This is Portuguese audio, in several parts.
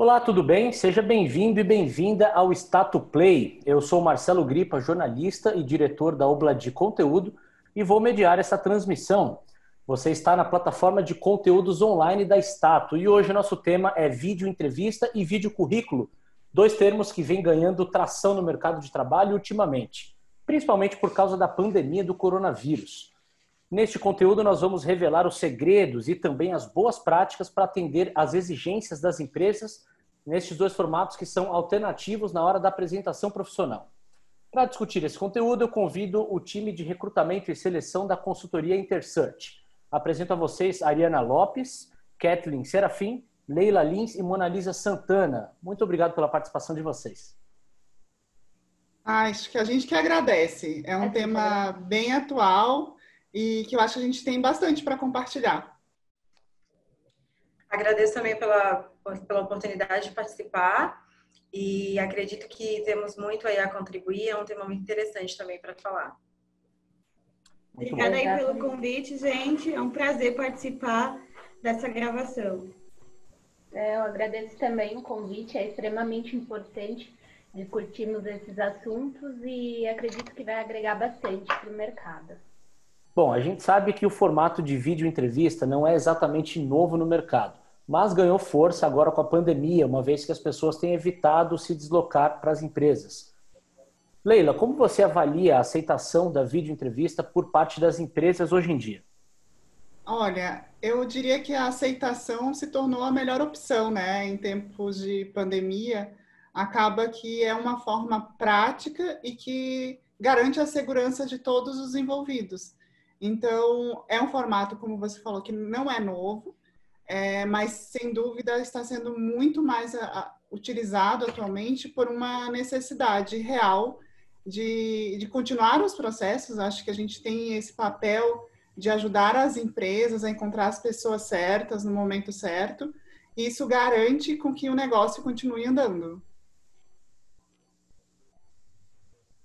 Olá, tudo bem? Seja bem-vindo e bem-vinda ao Stato Play. Eu sou Marcelo Gripa, jornalista e diretor da Obla de Conteúdo e vou mediar essa transmissão. Você está na plataforma de conteúdos online da Stato e hoje nosso tema é vídeo entrevista e vídeo currículo, dois termos que vêm ganhando tração no mercado de trabalho ultimamente, principalmente por causa da pandemia do coronavírus. Neste conteúdo, nós vamos revelar os segredos e também as boas práticas para atender às exigências das empresas nestes dois formatos que são alternativos na hora da apresentação profissional. Para discutir esse conteúdo, eu convido o time de recrutamento e seleção da consultoria InterSearch. Apresento a vocês Ariana Lopes, Kathleen Serafim, Leila Lins e Monalisa Santana. Muito obrigado pela participação de vocês. Acho que a gente que agradece. É um é tema bem atual e que eu acho que a gente tem bastante para compartilhar. Agradeço também pela, pela oportunidade de participar e acredito que temos muito aí a contribuir. É um tema muito interessante também para falar. Muito Obrigada bom. aí pelo convite, gente. É um prazer participar dessa gravação. É, eu agradeço também o convite, é extremamente importante discutirmos esses assuntos e acredito que vai agregar bastante para o mercado. Bom, a gente sabe que o formato de vídeo entrevista não é exatamente novo no mercado, mas ganhou força agora com a pandemia, uma vez que as pessoas têm evitado se deslocar para as empresas. Leila, como você avalia a aceitação da vídeo entrevista por parte das empresas hoje em dia? Olha, eu diria que a aceitação se tornou a melhor opção, né? Em tempos de pandemia, acaba que é uma forma prática e que garante a segurança de todos os envolvidos. Então, é um formato, como você falou, que não é novo, é, mas sem dúvida está sendo muito mais a, a, utilizado atualmente por uma necessidade real de, de continuar os processos. Acho que a gente tem esse papel de ajudar as empresas a encontrar as pessoas certas no momento certo. E isso garante com que o negócio continue andando.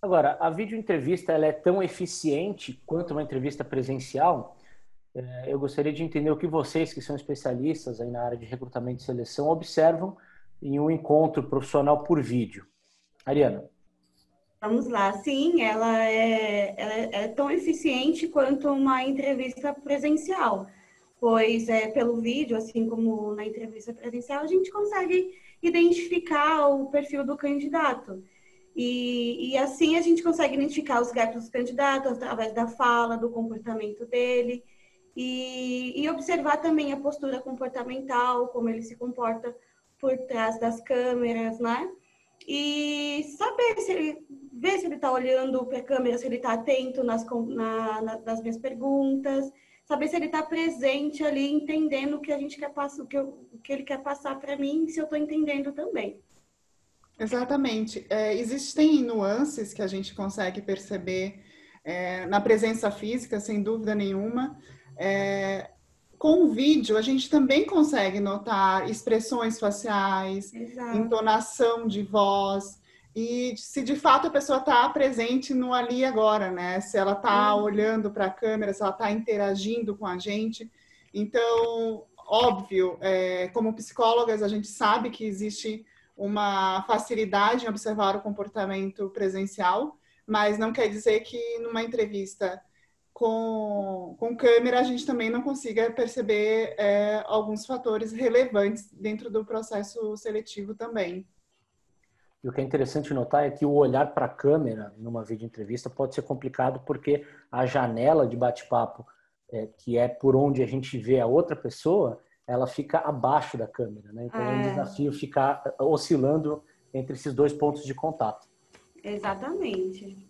Agora, a videoentrevista ela é tão eficiente quanto uma entrevista presencial? É, eu gostaria de entender o que vocês, que são especialistas aí na área de recrutamento e seleção, observam em um encontro profissional por vídeo. Ariana. Vamos lá. Sim, ela é, ela é tão eficiente quanto uma entrevista presencial, pois é, pelo vídeo, assim como na entrevista presencial, a gente consegue identificar o perfil do candidato. E, e, assim a gente consegue identificar os gatos dos candidatos através da fala, do comportamento dele e, e, observar também a postura comportamental, como ele se comporta por trás das câmeras, né? E saber se ele ver se ele está olhando para a câmera, se ele está atento nas, na, nas minhas perguntas, saber se ele está presente ali, entendendo o que a gente quer passar, o que, eu, o que ele quer passar para mim, se eu estou entendendo também. Exatamente. É, existem nuances que a gente consegue perceber é, na presença física, sem dúvida nenhuma. É, com o vídeo, a gente também consegue notar expressões faciais, Exato. entonação de voz, e se de fato a pessoa está presente no ali e agora, né? Se ela está uhum. olhando para a câmera, se ela está interagindo com a gente. Então, óbvio, é, como psicólogas, a gente sabe que existe uma facilidade em observar o comportamento presencial, mas não quer dizer que numa entrevista com, com câmera a gente também não consiga perceber é, alguns fatores relevantes dentro do processo seletivo também. E o que é interessante notar é que o olhar para a câmera numa vídeo entrevista pode ser complicado porque a janela de bate-papo, é, que é por onde a gente vê a outra pessoa, ela fica abaixo da câmera, né? Então é, é um desafio ficar oscilando entre esses dois pontos de contato. Exatamente.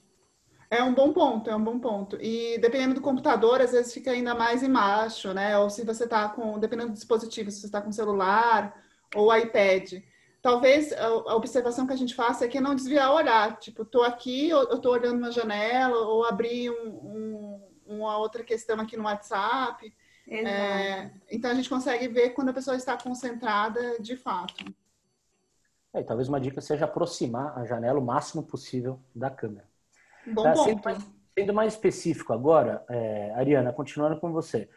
É um bom ponto, é um bom ponto. E dependendo do computador, às vezes fica ainda mais embaixo, né? Ou se você está com, dependendo do dispositivo, se você está com celular ou iPad. Talvez a observação que a gente faça é que não desviar o olhar. Tipo, estou aqui, eu estou olhando uma janela, ou abri um, um, uma outra questão aqui no WhatsApp. É, então a gente consegue ver quando a pessoa está concentrada de fato. É, talvez uma dica seja aproximar a janela o máximo possível da câmera. Bom tá, sendo, mais, sendo mais específico agora, é, Ariana, continuando com você.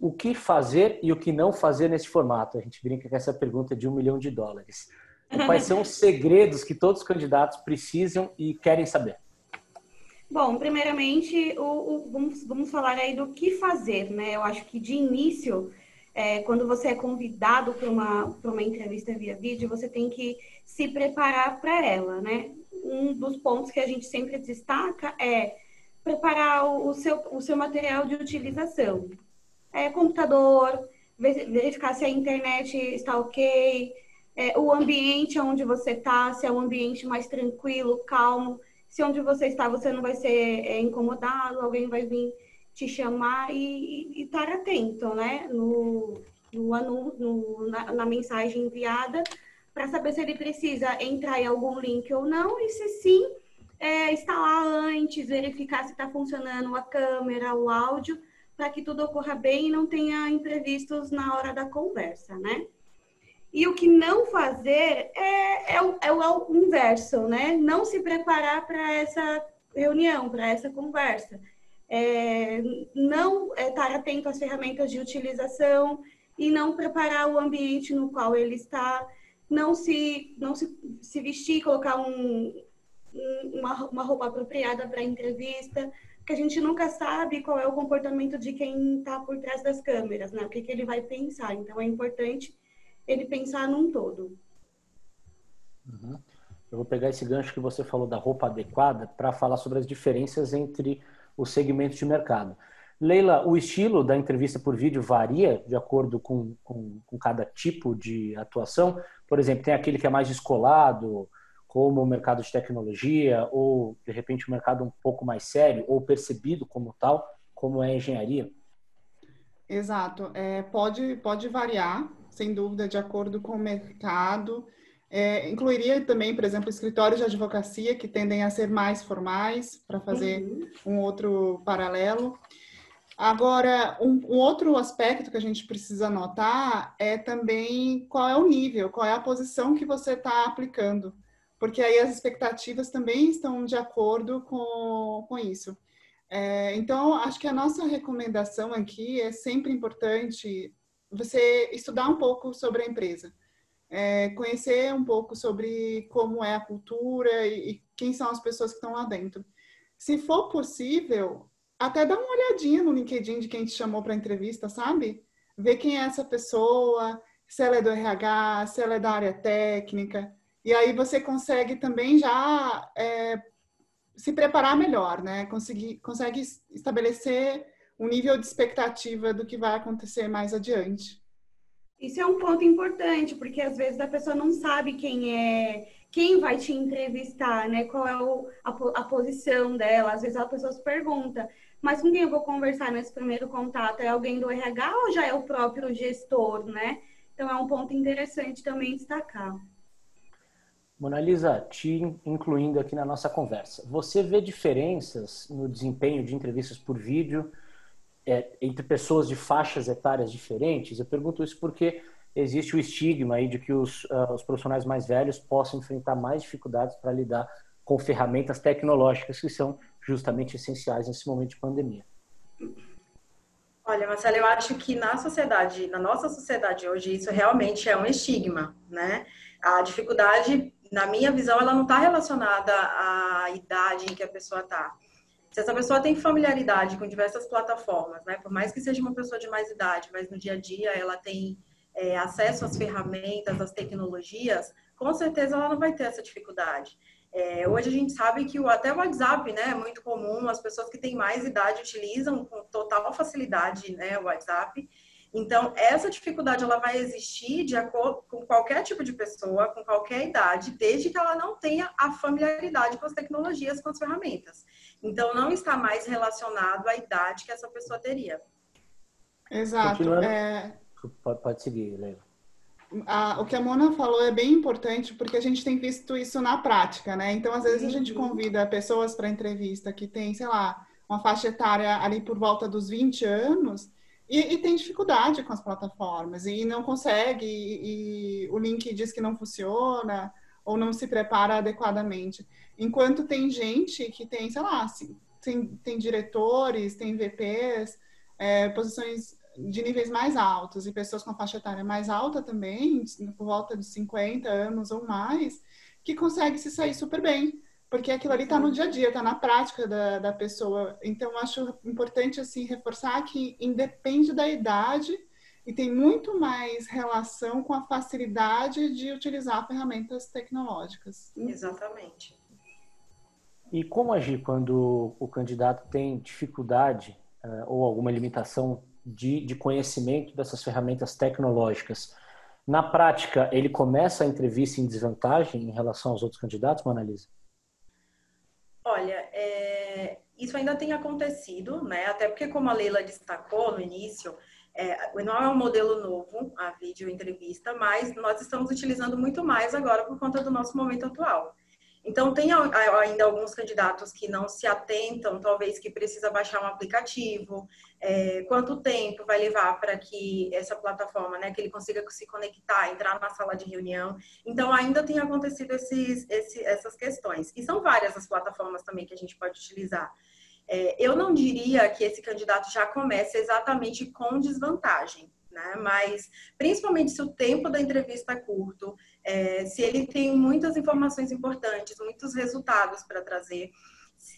o que fazer e o que não fazer nesse formato? A gente brinca que essa pergunta é de um milhão de dólares. Quais são os segredos que todos os candidatos precisam e querem saber? Bom, primeiramente, o, o, vamos, vamos falar aí do que fazer, né? Eu acho que de início, é, quando você é convidado para uma, uma entrevista via vídeo, você tem que se preparar para ela, né? Um dos pontos que a gente sempre destaca é preparar o, o seu, o seu material de utilização. É, computador, verificar se a internet está ok, é, o ambiente onde você está, se é um ambiente mais tranquilo, calmo se onde você está você não vai ser é, incomodado, alguém vai vir te chamar e, estar atento, né? No, no, no na, na, mensagem enviada para saber se ele precisa entrar em algum link ou não e se sim, é, instalar antes, verificar se está funcionando a câmera, o áudio, para que tudo ocorra bem e não tenha imprevistos na hora da conversa, né? E o que não fazer é, é, o, é o inverso, né? Não se preparar para essa reunião, para essa conversa. É, não estar atento às ferramentas de utilização e não preparar o ambiente no qual ele está, não se, não se, se vestir, colocar um, uma, uma roupa apropriada para a entrevista, porque a gente nunca sabe qual é o comportamento de quem está por trás das câmeras, né? O que, que ele vai pensar. Então, é importante ele pensar num todo. Uhum. Eu vou pegar esse gancho que você falou da roupa adequada para falar sobre as diferenças entre os segmentos de mercado. Leila, o estilo da entrevista por vídeo varia de acordo com, com, com, cada tipo de atuação? Por exemplo, tem aquele que é mais descolado, como o mercado de tecnologia, ou de repente um mercado um pouco mais sério, ou percebido como tal, como é a engenharia? Exato. É, pode, pode variar sem dúvida, de acordo com o mercado. É, incluiria também, por exemplo, escritórios de advocacia que tendem a ser mais formais, para fazer uhum. um outro paralelo. Agora, um, um, outro aspecto que a gente precisa notar é também qual é o nível, qual é a posição que você está aplicando, porque aí as expectativas também estão de acordo com, com isso. É, então, acho que a nossa recomendação aqui é sempre importante você estudar um pouco sobre a empresa, é, conhecer um pouco sobre como é a cultura e, e quem são as pessoas que estão lá dentro. Se for possível, até dá uma olhadinha no LinkedIn de quem te chamou para entrevista, sabe? Ver quem é essa pessoa, se ela é do RH, se ela é da área técnica. E aí você consegue também já é, se preparar melhor, né? Conseguir, consegue estabelecer um nível de expectativa do que vai acontecer mais adiante. Isso é um ponto importante, porque às vezes a pessoa não sabe quem é, quem vai te entrevistar, né? Qual é o, a, a, posição dela. Às vezes a pessoa se pergunta, mas com quem eu vou conversar nesse primeiro contato? É alguém do RH ou já é o próprio gestor, né? Então é um ponto interessante também destacar. Mona Lisa, te incluindo aqui na nossa conversa, você vê diferenças no desempenho de entrevistas por vídeo é, entre pessoas de faixas etárias diferentes? Eu pergunto isso porque existe o estigma aí de que os, uh, os profissionais mais velhos possam enfrentar mais dificuldades para lidar com ferramentas tecnológicas que são justamente essenciais nesse momento de pandemia. Olha, Marcelo, eu acho que na sociedade, na nossa sociedade hoje, isso realmente é um estigma, né? A dificuldade, na minha visão, ela não está relacionada à idade em que a pessoa está se essa pessoa tem familiaridade com diversas plataformas, né? Por mais que seja uma pessoa de mais idade, mas no dia a dia ela tem é, acesso às ferramentas, às tecnologias, com certeza ela não vai ter essa dificuldade. É, hoje a gente sabe que o, até o WhatsApp né, é muito comum, as pessoas que têm mais idade utilizam com total facilidade né, o WhatsApp. Então, essa dificuldade ela vai existir de acordo com qualquer tipo de pessoa, com qualquer idade, desde que ela não tenha a familiaridade com as tecnologias, com as ferramentas. Então, não está mais relacionado à idade que essa pessoa teria. Exato. É... Pode, pode seguir, Leila. o que a Mona falou é bem importante porque a gente tem visto isso na prática, né? Então, às vezes, a gente uhum. convida pessoas para entrevista que tem, sei lá, uma faixa etária ali por volta dos 20 anos e, e tem dificuldade com as plataformas e não consegue, e, e o link diz que não funciona ou não se prepara adequadamente. Enquanto tem gente que tem, sei lá, assim, tem, tem diretores, tem VPs, é, posições de níveis mais altos e pessoas com faixa etária mais alta também, por volta de 50 anos ou mais, que consegue se sair super bem, porque aquilo ali está no dia a dia, está na prática da, da pessoa. Então, acho importante assim reforçar que independe da idade e tem muito mais relação com a facilidade de utilizar ferramentas tecnológicas. Exatamente. E como agir quando o candidato tem dificuldade uh, ou alguma limitação de, de conhecimento dessas ferramentas tecnológicas? Na prática, ele começa a entrevista em desvantagem em relação aos outros candidatos, Manalisa? Olha, é, isso ainda tem acontecido, né? Até porque, como a Leila destacou no início, é, não é um modelo novo, a vídeo entrevista, mas nós estamos utilizando muito mais agora por conta do nosso momento atual. Então, tem ainda alguns candidatos que não se atentam, talvez que precisa baixar um aplicativo, é, quanto tempo vai levar para que essa plataforma, né, que ele consiga se conectar, entrar na sala de reunião. Então, ainda tem acontecido esses, esse, essas questões. E são várias as plataformas também que a gente pode utilizar. É, eu não diria que esse candidato já começa exatamente com desvantagem né? Mas principalmente se o tempo da entrevista é curto, é, se ele tem muitas informações importantes, muitos resultados para trazer,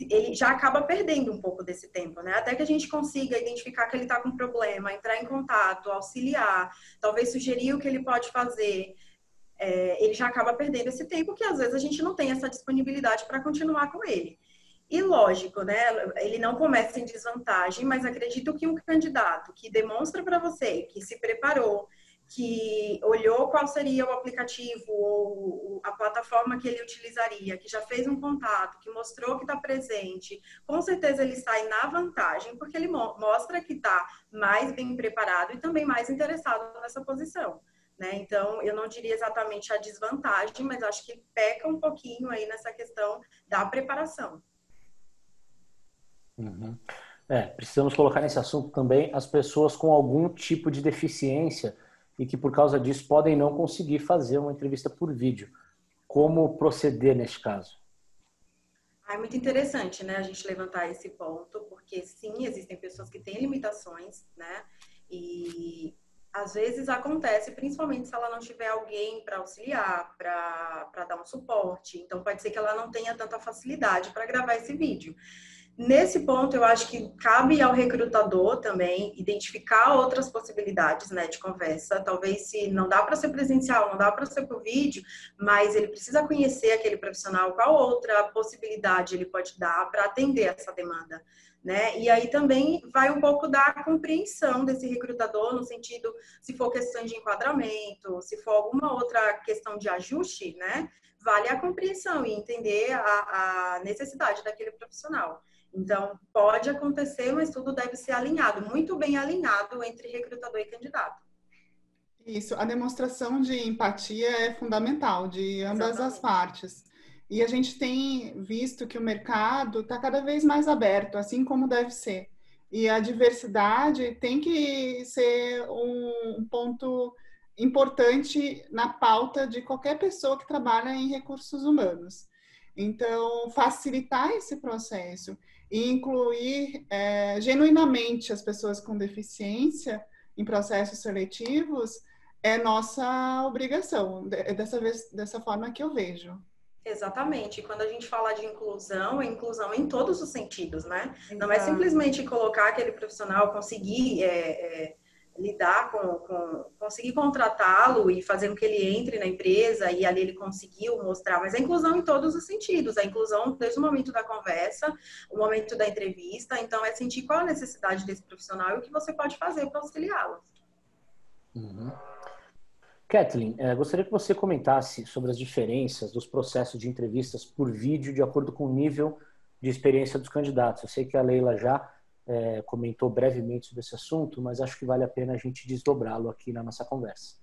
ele já acaba perdendo um pouco desse tempo, né? Até que a gente consiga identificar que ele está com problema, entrar em contato, auxiliar, talvez sugerir o que ele pode fazer. É, ele já acaba perdendo esse tempo que às vezes a gente não tem essa disponibilidade para continuar com ele. E lógico, né? Ele não começa em desvantagem, mas acredito que um candidato que demonstra para você que se preparou, que olhou qual seria o aplicativo ou a plataforma que ele utilizaria, que já fez um contato, que mostrou que está presente, com certeza ele sai na vantagem, porque ele mostra que está mais bem preparado e também mais interessado nessa posição. Né? Então, eu não diria exatamente a desvantagem, mas acho que peca um pouquinho aí nessa questão da preparação. Uhum. É, precisamos colocar nesse assunto também as pessoas com algum tipo de deficiência e que por causa disso podem não conseguir fazer uma entrevista por vídeo. Como proceder neste caso? Ah, é muito interessante, né, a gente levantar esse ponto, porque sim, existem pessoas que têm limitações, né, e às vezes acontece, principalmente se ela não tiver alguém para auxiliar, para dar um suporte. Então, pode ser que ela não tenha tanta facilidade para gravar esse vídeo. Nesse ponto, eu acho que cabe ao recrutador também identificar outras possibilidades né, de conversa. Talvez se não dá para ser presencial, não dá para ser por vídeo, mas ele precisa conhecer aquele profissional, qual outra possibilidade ele pode dar para atender essa demanda. Né? E aí também vai um pouco da compreensão desse recrutador, no sentido, se for questão de enquadramento, se for alguma outra questão de ajuste, né? Vale a compreensão e entender a, a necessidade daquele profissional. Então, pode acontecer, mas tudo deve ser alinhado, muito bem alinhado entre recrutador e candidato. Isso, a demonstração de empatia é fundamental de ambas Exatamente. as partes. E a gente tem visto que o mercado está cada vez mais aberto, assim como deve ser. E a diversidade tem que ser um ponto importante na pauta de qualquer pessoa que trabalha em recursos humanos. Então, facilitar esse processo e incluir é, genuinamente as pessoas com deficiência em processos seletivos é nossa obrigação. É dessa, vez, dessa forma que eu vejo. Exatamente. Quando a gente fala de inclusão, é inclusão em todos os sentidos, né? Exato. Não é simplesmente colocar aquele profissional, conseguir é, é, lidar com, com conseguir contratá-lo e fazer com que ele entre na empresa e ali ele conseguiu mostrar, mas a inclusão em todos os sentidos, a inclusão desde o momento da conversa, o momento da entrevista, então é sentir qual a necessidade desse profissional e o que você pode fazer para auxiliá-lo. Uhum. Kathleen, eh, gostaria que você comentasse sobre as diferenças dos processos de entrevistas por vídeo de acordo com o nível de experiência dos candidatos. Eu sei que a Leila já é, comentou brevemente sobre esse assunto, mas acho que vale a pena a gente desdobrá-lo aqui na nossa conversa.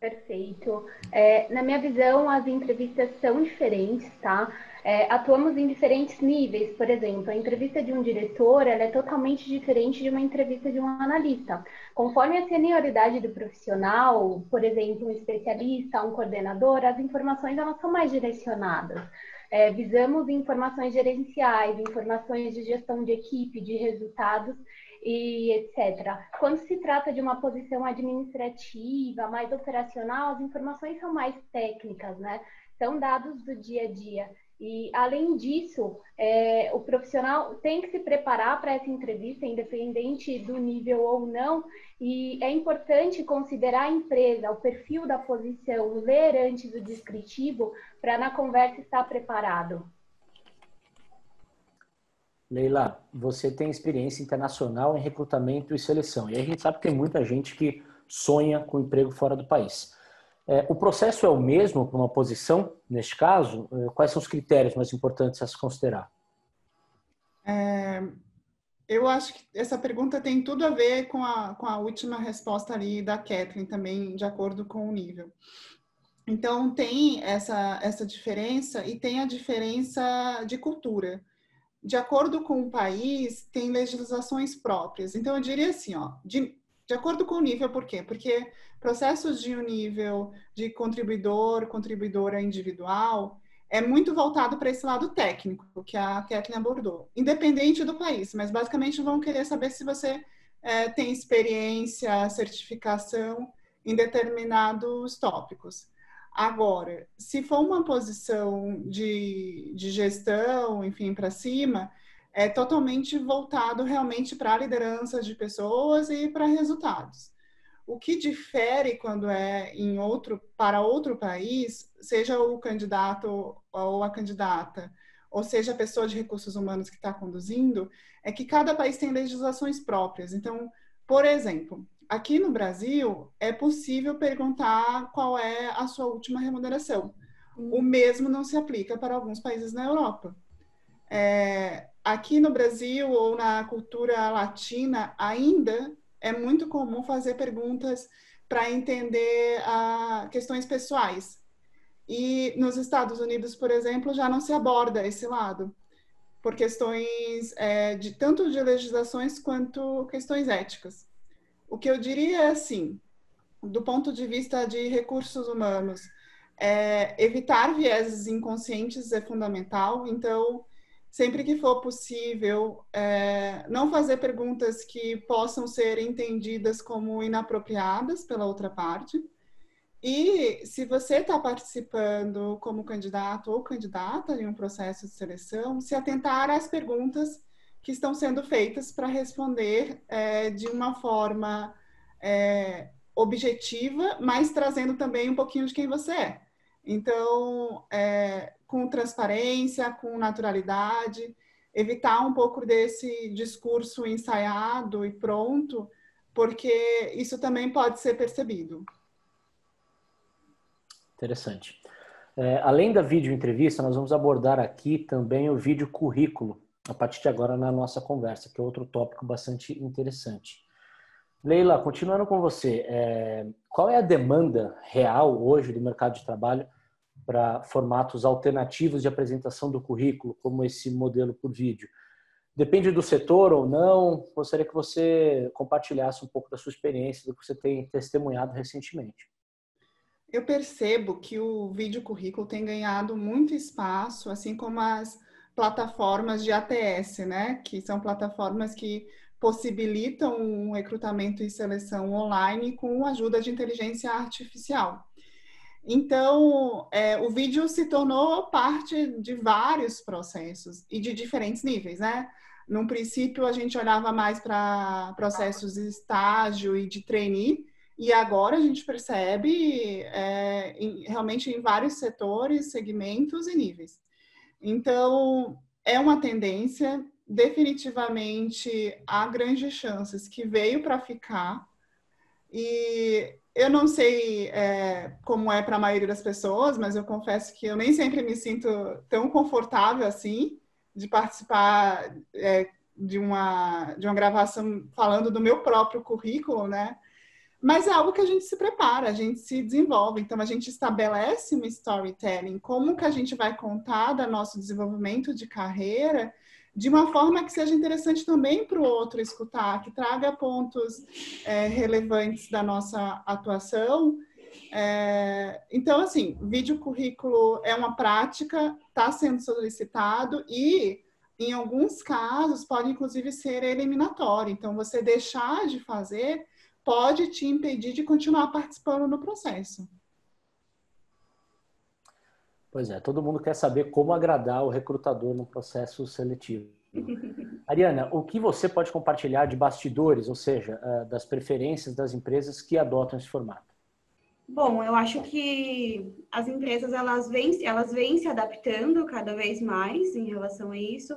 Perfeito. É, na minha visão, as entrevistas são diferentes, tá? É, atuamos em diferentes níveis. Por exemplo, a entrevista de um diretor ela é totalmente diferente de uma entrevista de um analista. Conforme a senioridade do profissional, por exemplo, um especialista, um coordenador, as informações elas são mais direcionadas. É, visamos informações gerenciais, informações de gestão de equipe, de resultados. e etc. Quando se trata de uma posição administrativa, mais operacional, as informações são mais técnicas, né? São dados do dia a dia. E, além disso, é, o profissional tem que se preparar para essa entrevista, independente do nível ou não, e é importante considerar a empresa, o perfil da posição, ler antes o descritivo, para na conversa estar preparado. Leila, você tem experiência internacional em recrutamento e seleção, e a gente sabe que tem muita gente que sonha com emprego fora do país. É, o processo é o mesmo para uma posição, neste caso? É, quais são os critérios mais importantes a se considerar? É, eu acho que essa pergunta tem tudo a ver com a, com a última resposta ali da Kathleen, também de acordo com o nível. Então, tem essa, essa diferença e tem a diferença de cultura. De acordo com o país, tem legislações próprias. Então, eu diria assim, ó, de, de acordo com o nível, por quê? Porque processos de um nível de contribuidor, contribuidora individual, é muito voltado para esse lado técnico que a Kathleen abordou, independente do país, mas basicamente vão querer saber se você é, tem experiência, certificação em determinados tópicos. Agora, se for uma posição de, de gestão, enfim, para cima, é totalmente voltado realmente para a liderança de pessoas e para resultados. O que difere quando é em outro para outro país, seja o candidato ou a candidata, ou seja a pessoa de recursos humanos que está conduzindo, é que cada país tem legislações próprias. Então, por exemplo, aqui no Brasil é possível perguntar qual é a sua última remuneração. O mesmo não se aplica para alguns países na Europa. É, aqui no Brasil ou na cultura latina ainda é muito comum fazer perguntas para entender ah, questões pessoais. E nos Estados Unidos, por exemplo, já não se aborda esse lado, por questões é, de tanto de legislações quanto questões éticas. O que eu diria é assim, do ponto de vista de recursos humanos, é, evitar vieses inconscientes é fundamental. Então, sempre que for possível, é, não fazer perguntas que possam ser entendidas como inapropriadas pela outra parte. E se você está participando como candidato ou candidata em um processo de seleção, se atentar às perguntas que estão sendo feitas para responder é, de uma forma é, objetiva, mas trazendo também um pouquinho de quem você é. Então, é, com transparência, com naturalidade, evitar um pouco desse discurso ensaiado e pronto, porque isso também pode ser percebido. Interessante. É, além da vídeo entrevista, nós vamos abordar aqui também o vídeo currículo, a partir de agora na nossa conversa, que é outro tópico bastante interessante. Leila, continuando com você, é, qual é a demanda real hoje do mercado de trabalho para formatos alternativos de apresentação do currículo, como esse modelo por vídeo. Depende do setor ou não, gostaria que você compartilhasse um pouco da sua experiência, do que você tem testemunhado recentemente. Eu percebo que o vídeo currículo tem ganhado muito espaço, assim como as plataformas de ATS, né? Que são plataformas que possibilitam um recrutamento e seleção online com a ajuda de inteligência artificial. Então, é, o vídeo se tornou parte de vários processos e de diferentes níveis, né? Num princípio, a gente olhava mais para processos de estágio e de trainee, e agora a gente percebe é, em, realmente em vários setores, segmentos e níveis. Então, é uma tendência, definitivamente há grandes chances que veio para ficar, e eu não sei é, como é para a maioria das pessoas, mas eu confesso que eu nem sempre me sinto tão confortável assim de participar é, de, uma, de uma gravação falando do meu próprio currículo, né? Mas é algo que a gente se prepara, a gente se desenvolve. Então, a gente estabelece um storytelling, como que a gente vai contar do nosso desenvolvimento de carreira de uma forma que seja interessante também para o outro escutar, que traga pontos é, relevantes da nossa atuação. É, então, assim, vídeo currículo é uma prática, está sendo solicitado e em alguns casos, pode inclusive ser eliminatório. Então, você deixar de fazer pode te impedir de continuar participando no processo. Pois é, todo mundo quer saber como agradar o recrutador no processo seletivo. Ariana, o que você pode compartilhar de bastidores, ou seja, eh, das preferências das empresas que adotam esse formato? Bom, eu acho que as empresas elas vêm, elas vêm se adaptando cada vez mais em relação a isso.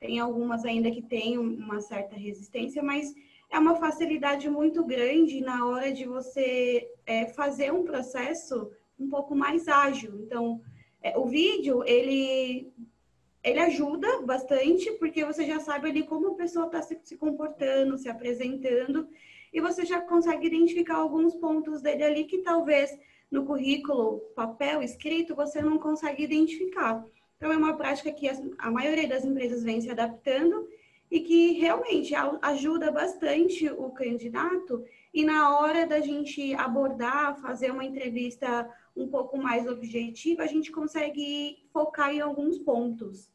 Tem algumas ainda que têm uma certa resistência, mas é uma facilidade muito grande na hora de você é, fazer um processo um pouco mais ágil. Então, é, o vídeo ele ele ajuda bastante porque você já sabe ali como a pessoa está se, se comportando, se apresentando e você já consegue identificar alguns pontos dele ali que talvez no currículo, papel, escrito, você não consegue identificar. Então, é uma prática que a maioria das empresas vem se adaptando e que realmente ajuda bastante o candidato. E na hora da gente abordar, fazer uma entrevista um pouco mais objetiva, a gente consegue focar em alguns pontos.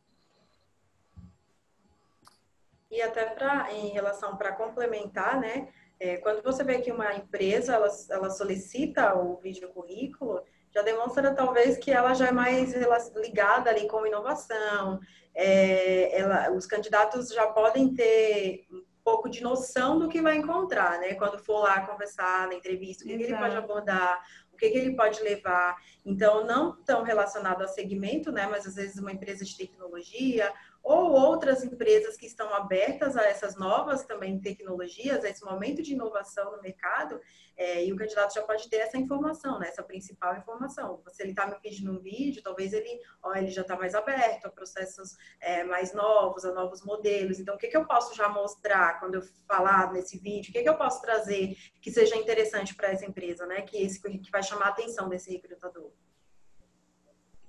E até para em relação para complementar, né? É, quando você vê que uma empresa ela, ela solicita o vídeo currículo, já demonstra talvez que ela já é mais ligada ali com inovação. É, ela, os candidatos já podem ter um pouco de noção do que vai encontrar, né? Quando for lá conversar na entrevista, o que, que ele pode abordar, o que, que ele pode levar. Então, não tão relacionado ao segmento, né? Mas às vezes uma empresa de tecnologia ou outras empresas que estão abertas a essas novas também tecnologias, a esse momento de inovação no mercado, é, e o candidato já pode ter essa informação, né, essa principal informação. Se ele está me pedindo um vídeo, talvez ele, ó, ele já está mais aberto a processos é, mais novos, a novos modelos. Então, o que, que eu posso já mostrar quando eu falar nesse vídeo? O que, que eu posso trazer que seja interessante para essa empresa, né, que, esse, que vai chamar a atenção desse recrutador?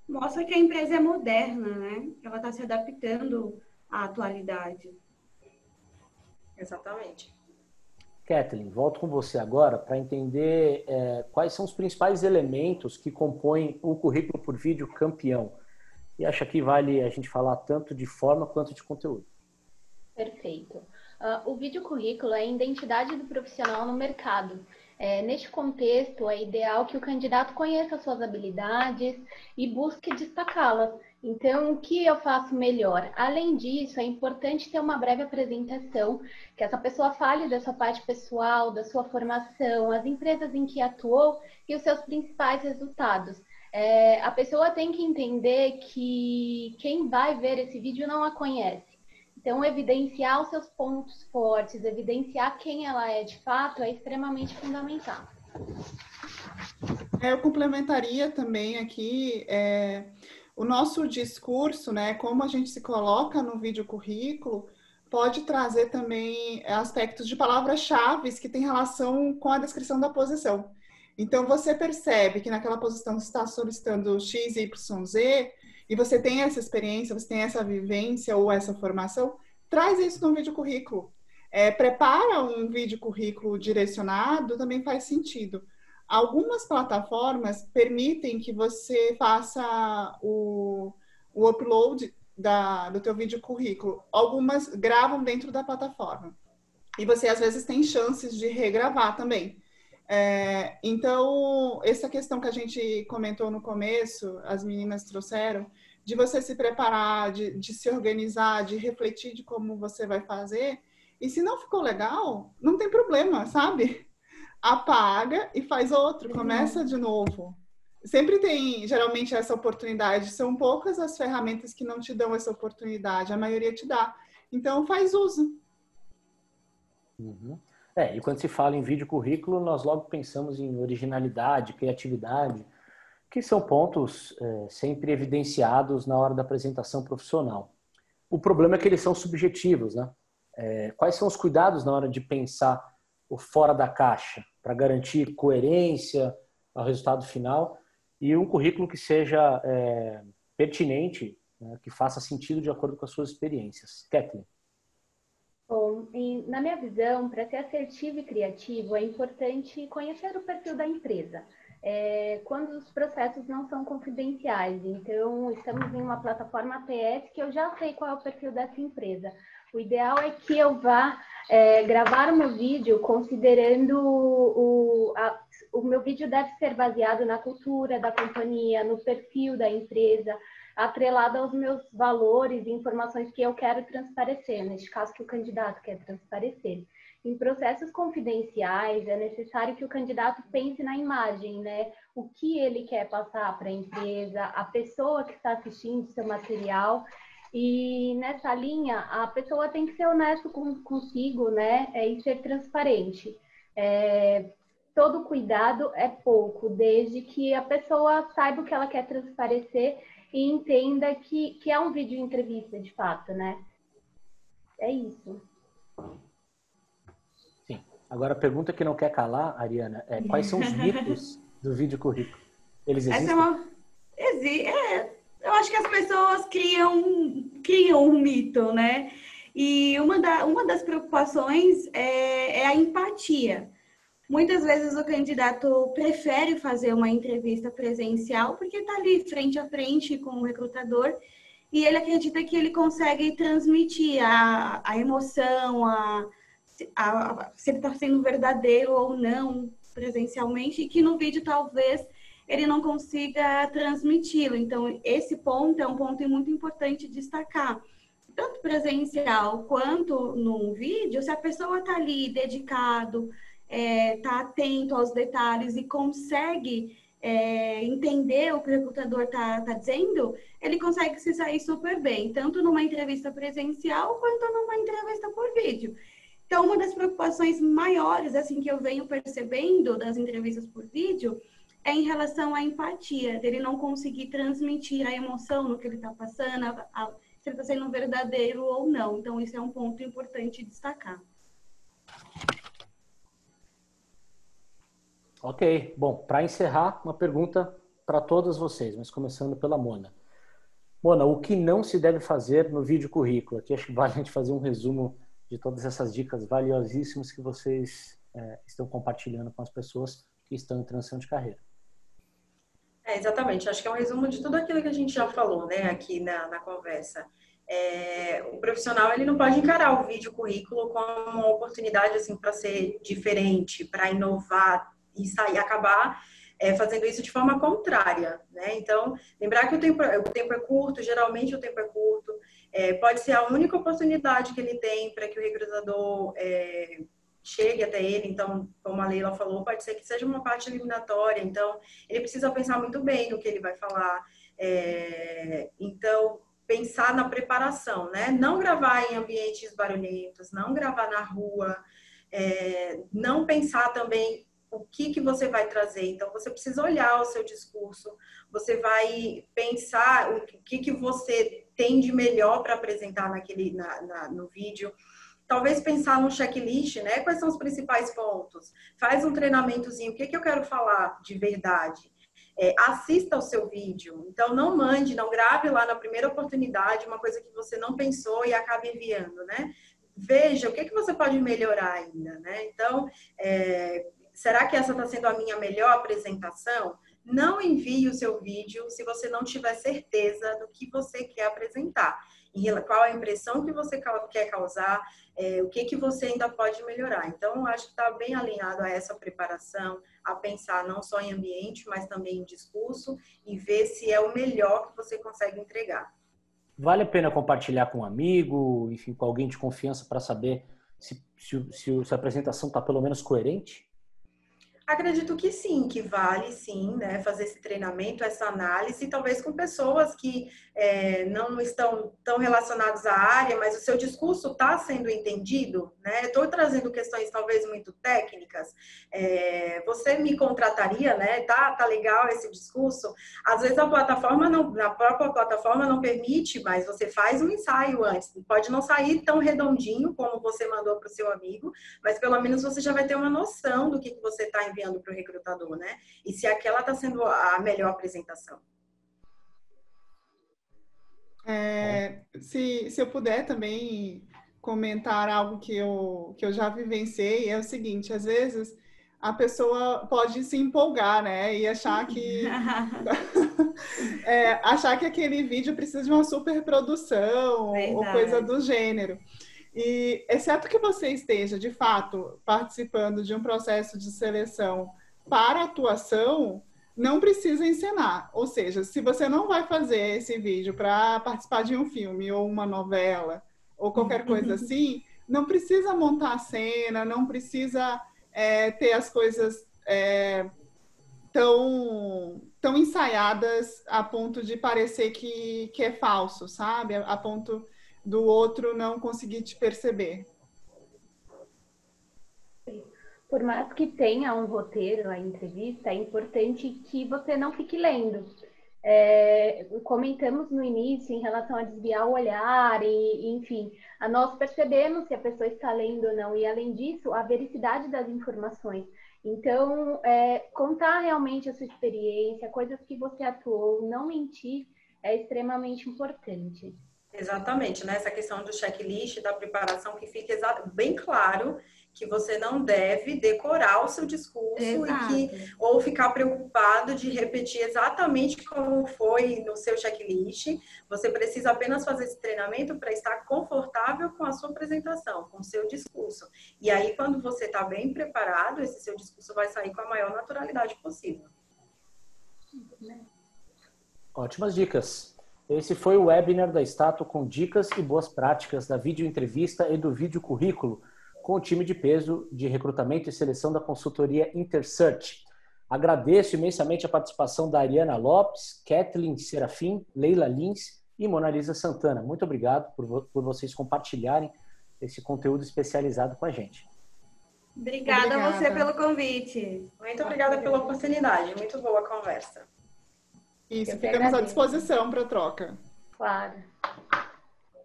Mostra que a empresa é moderna, né? Ela está se adaptando à atualidade. Exatamente. Kathleen, volto com você agora para entender é, quais são os principais elementos que compõem um currículo por vídeo campeão. E acho que vale a gente falar tanto de forma quanto de conteúdo. Perfeito. Uh, o vídeo currículo é a identidade do profissional no mercado é, neste contexto, é ideal que o candidato conheça suas habilidades e busque destacá-las. Então, o que eu faço melhor? Além disso, é importante ter uma breve apresentação, que essa pessoa fale da sua parte pessoal, da sua formação, as empresas em que atuou e os seus principais resultados. É, a pessoa tem que entender que quem vai ver esse vídeo não a conhece. Então, evidenciar os seus pontos fortes, evidenciar quem ela é de fato é extremamente fundamental. É, eu complementaria também aqui é, o nosso discurso, né? Como a gente se coloca no vídeo currículo, pode trazer também aspectos de palavras-chave que têm relação com a descrição da posição. Então, você percebe que naquela posição você está solicitando X, Y, Z, e você tem essa experiência, você tem essa vivência ou essa formação, traz isso no vídeo currículo. É, prepara um vídeo currículo direcionado também faz sentido. Algumas plataformas permitem que você faça o, o upload da, do teu vídeo currículo. Algumas gravam dentro da plataforma. E você, às vezes, tem chances de regravar também. É, então, essa questão que a gente comentou no começo, as meninas trouxeram, de você se preparar, de, de se organizar, de refletir de como você vai fazer. E se não ficou legal, não tem problema, sabe? Apaga e faz outro, começa de novo. Sempre tem, geralmente, essa oportunidade. São poucas as ferramentas que não te dão essa oportunidade, a maioria te dá. Então, faz uso. Uhum. É, e quando se fala em vídeo currículo, nós logo pensamos em originalidade, criatividade, que são pontos é, sempre evidenciados na hora da apresentação profissional. O problema é que eles são subjetivos, né? É, quais são os cuidados na hora de pensar o fora da caixa para garantir coerência ao resultado final e um currículo que seja é, pertinente, né, que faça sentido de acordo com as suas experiências. Kathleen. Bom, na minha visão, para ser assertivo e criativo, é importante conhecer o perfil da empresa. é, quando os processos não são confidenciais. Então, estamos em uma plataforma ATS que eu já sei qual é o perfil dessa empresa. O ideal é que eu vá é, gravar o meu vídeo considerando o, a, o meu vídeo deve ser baseado na cultura da companhia, no perfil da empresa, atrelado aos meus valores e informações que eu quero transparecer, neste caso que o candidato quer transparecer. Em processos confidenciais, é necessário que o candidato pense na imagem, né? O que ele quer passar para a empresa, a pessoa que está assistindo seu material. E nessa linha, a pessoa tem que ser honesto com, consigo, né? É, e ser transparente. É, todo cuidado é pouco, desde que a pessoa saiba o que ela quer transparecer e entenda que, que é um vídeo entrevista, de fato, né? É isso. Sim. Agora, a pergunta que não quer calar, Ariana, é quais são os mitos do vídeo currículo? Eles existem? Essa é uma... Exi... É, eu acho que as pessoas criam, criam um mito, né? E uma, da, uma das preocupações é, é a empatia. Muitas vezes o candidato prefere fazer uma entrevista presencial porque está ali frente a frente com o recrutador e ele acredita que ele consegue transmitir a, a emoção, a, a, se ele está sendo verdadeiro ou não presencialmente e que no vídeo talvez ele não consiga transmiti-lo. Então, esse ponto é um ponto muito importante destacar. Tanto presencial quanto no vídeo, se a pessoa está ali dedicado, está é, tá atento aos detalhes e consegue é, entender o que o recrutador está tá dizendo, ele consegue se sair super bem, tanto numa entrevista presencial quanto numa entrevista por vídeo. Então, uma das preocupações maiores, assim, que eu venho percebendo das entrevistas por vídeo é em relação à empatia, dele não conseguir transmitir a emoção no que ele está passando, a, a, se ele está sendo verdadeiro ou não. Então, isso é um ponto importante destacar. Ok, bom, para encerrar, uma pergunta para todas vocês, mas começando pela Mona. Mona, o que não se deve fazer no vídeo currículo? Aqui acho que vale a gente fazer um resumo de todas essas dicas valiosíssimas que vocês é, estão compartilhando com as pessoas que estão em transição de carreira. É, exatamente, acho que é um resumo de tudo aquilo que a gente já falou né, aqui na, na conversa. É, o profissional ele não pode encarar o vídeo currículo como uma oportunidade assim para ser diferente, para inovar, e sair, acabar é, fazendo isso de forma contrária, né? Então, lembrar que o tempo, o tempo é curto, geralmente o tempo é curto, é, pode ser a única oportunidade que ele tem para que o recrutador é, chegue até ele. Então, como a Leila falou, pode ser que seja uma parte eliminatória. Então, ele precisa pensar muito bem no que ele vai falar. É, então, pensar na preparação, né? Não gravar em ambientes barulhentos, não gravar na rua, é, não pensar também o que, que você vai trazer. Então, você precisa olhar o seu discurso, você vai pensar o que, que você tem de melhor para apresentar naquele, na, na, no vídeo. Talvez pensar no checklist, né? Quais são os principais pontos? Faz um treinamentozinho, o que, que eu quero falar de verdade? É, assista ao seu vídeo. Então, não mande, não grave lá na primeira oportunidade uma coisa que você não pensou e acabe enviando, né? Veja o que, que você pode melhorar ainda, né? Então, é, será que essa está sendo a minha melhor apresentação? Não envie o seu vídeo se você não tiver certeza do que você quer apresentar. Qual a impressão que você quer causar, é, o que, que você ainda pode melhorar. Então, acho que está bem alinhado a essa preparação, a pensar não só em ambiente, mas também em discurso e ver se é o melhor que você consegue entregar. Vale a pena compartilhar com um amigo, enfim, com alguém de confiança para saber se, se, se, a apresentação está pelo menos coerente? Acredito que sim, que vale sim, né, fazer esse treinamento, essa análise, talvez com pessoas que é, não estão tão relacionadas à área, mas o seu discurso está sendo entendido, né? Estou trazendo questões talvez muito técnicas. É, você me contrataria, né? Tá, tá legal esse discurso. Às vezes a plataforma não, a própria plataforma não permite, mas você faz um ensaio antes. Pode não sair tão redondinho como você mandou para o seu amigo, mas pelo menos você já vai ter uma noção do que, que você está enviando para o recrutador, né? E se aquela está sendo a melhor apresentação. É, se, se eu puder também comentar algo que eu, que eu já vivenciei, é o seguinte, às vezes a pessoa pode se empolgar, né? E achar que é, achar que aquele vídeo precisa de uma superprodução ou coisa do gênero. E exceto que você esteja, de fato, participando de um processo de seleção para atuação, não precisa encenar. Ou seja, se você não vai fazer esse vídeo para participar de um filme ou uma novela ou qualquer coisa assim, não precisa montar a cena, não precisa é, ter as coisas é, tão, tão ensaiadas a ponto de parecer que, que é falso, sabe? A ponto do outro não conseguir te perceber. Por mais que tenha um roteiro, a entrevista, é importante que você não fique lendo. É, comentamos no início em relação a desviar o olhar e, enfim, a nós percebemos se a pessoa está lendo ou não e além disso a vericidade das informações. Então, é, contar realmente a sua experiência, coisas que você atuou, não mentir é extremamente importante. Exatamente, né? Essa questão do checklist, da preparação, que fique bem claro que você não deve decorar o seu discurso Exato. e que ou ficar preocupado de repetir exatamente como foi no seu checklist. Você precisa apenas fazer esse treinamento para estar confortável com a sua apresentação, com o seu discurso. E aí, quando você está bem preparado, esse seu discurso vai sair com a maior naturalidade possível. Ótimas dicas. Esse foi o webinar da Stato com dicas e boas práticas da vídeo entrevista e do vídeo currículo com o time de peso de recrutamento e seleção da consultoria Intersearch. Agradeço imensamente a participação da Ariana Lopes, Kathleen Serafim, Leila Lins e Mona Lisa Santana. Muito obrigado por, por vocês compartilharem esse conteúdo especializado com a gente. Obrigada, obrigada. a você pelo convite. Muito obrigada pela oportunidade. Muito boa a conversa. Isso, ficamos à disposição para troca. Claro.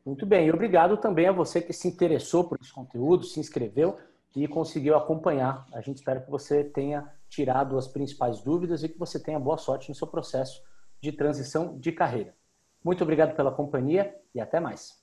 Muito bem, e obrigado também a você que se interessou por esse conteúdo, se inscreveu e conseguiu acompanhar. A gente espera que você tenha tirado as principais dúvidas e que você tenha boa sorte no seu processo de transição de carreira. Muito obrigado pela companhia e até mais.